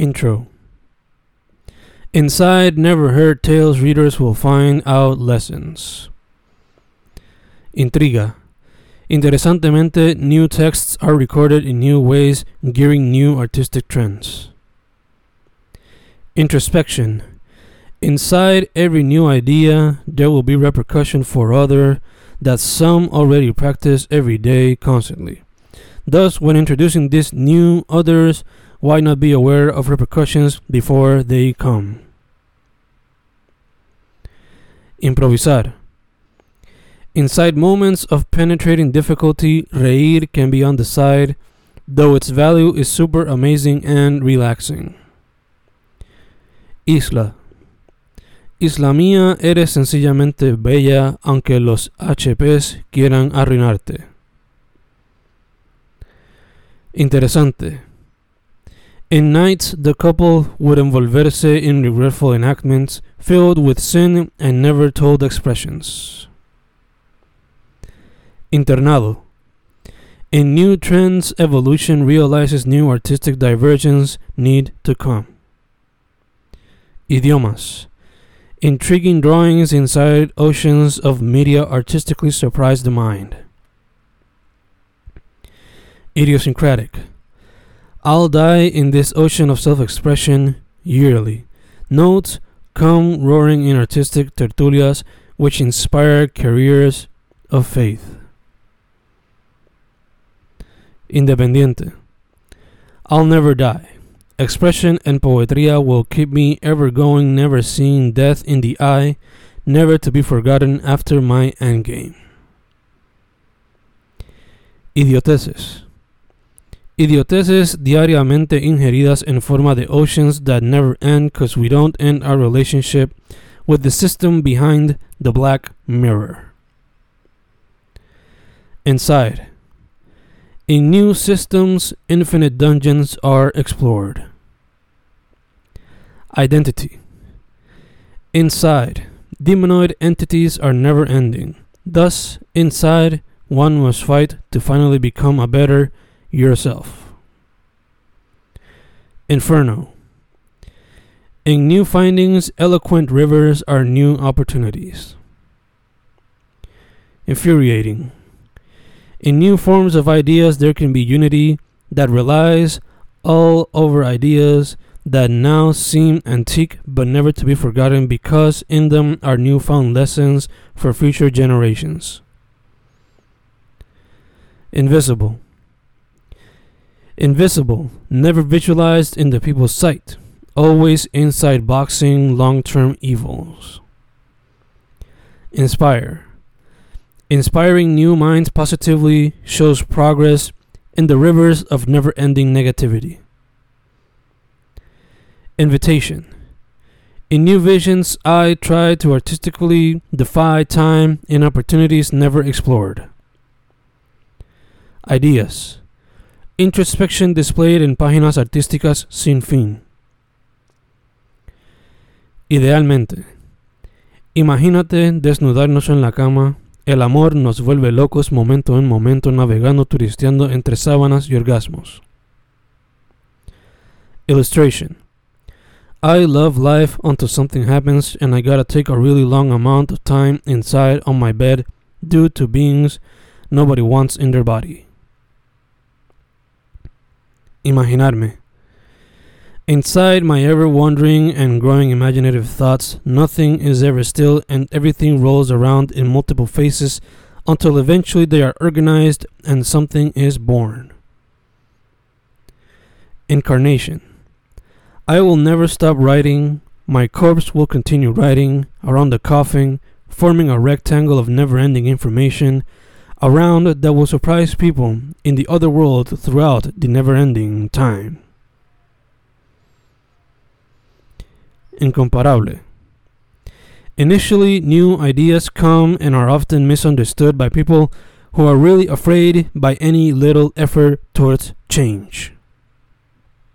Intro Inside Never Heard Tales, readers will find out lessons. Intriga. Interesantemente, new texts are recorded in new ways, gearing new artistic trends. Introspection. Inside every new idea, there will be repercussion for other that some already practice every day constantly. Thus, when introducing these new others, why not be aware of repercussions before they come? Improvisar. Inside moments of penetrating difficulty, reír can be on the side, though its value is super amazing and relaxing. Isla. Isla mía, eres sencillamente bella, aunque los HPs quieran arruinarte. Interesante. In nights, the couple would envolverse in regretful enactments filled with sin and never told expressions. Internado. In new trends, evolution realizes new artistic divergence need to come. Idiomas. Intriguing drawings inside oceans of media artistically surprise the mind. Idiosyncratic. I'll die in this ocean of self expression yearly. Notes come roaring in artistic tertulias which inspire careers of faith. Independiente. I'll never die. Expression and poetria will keep me ever going, never seeing death in the eye, never to be forgotten after my endgame. Idioteces. Idioteces diariamente ingeridas en forma de oceans that never end because we don't end our relationship with the system behind the black mirror. Inside. In new systems, infinite dungeons are explored. Identity. Inside, demonoid entities are never ending. Thus, inside, one must fight to finally become a better yourself. Inferno. In new findings, eloquent rivers are new opportunities. Infuriating. In new forms of ideas, there can be unity that relies all over ideas that now seem antique but never to be forgotten because in them are newfound lessons for future generations. Invisible. Invisible, never visualized in the people's sight, always inside boxing long term evils. Inspire. Inspiring new minds positively shows progress in the rivers of never ending negativity. Invitation. In new visions, I try to artistically defy time in opportunities never explored. Ideas. Introspection displayed en páginas artísticas sin fin. Idealmente. Imagínate desnudarnos en la cama. El amor nos vuelve locos momento en momento navegando turisteando entre sábanas y orgasmos. Illustration. I love life until something happens and I gotta take a really long amount of time inside on my bed due to beings nobody wants in their body. Imaginarme. Inside my ever wandering and growing imaginative thoughts, nothing is ever still and everything rolls around in multiple faces until eventually they are organized and something is born. Incarnation. I will never stop writing. My corpse will continue writing around the coffin, forming a rectangle of never ending information a round that will surprise people in the other world throughout the never ending time. Incomparable. Initially, new ideas come and are often misunderstood by people who are really afraid by any little effort towards change.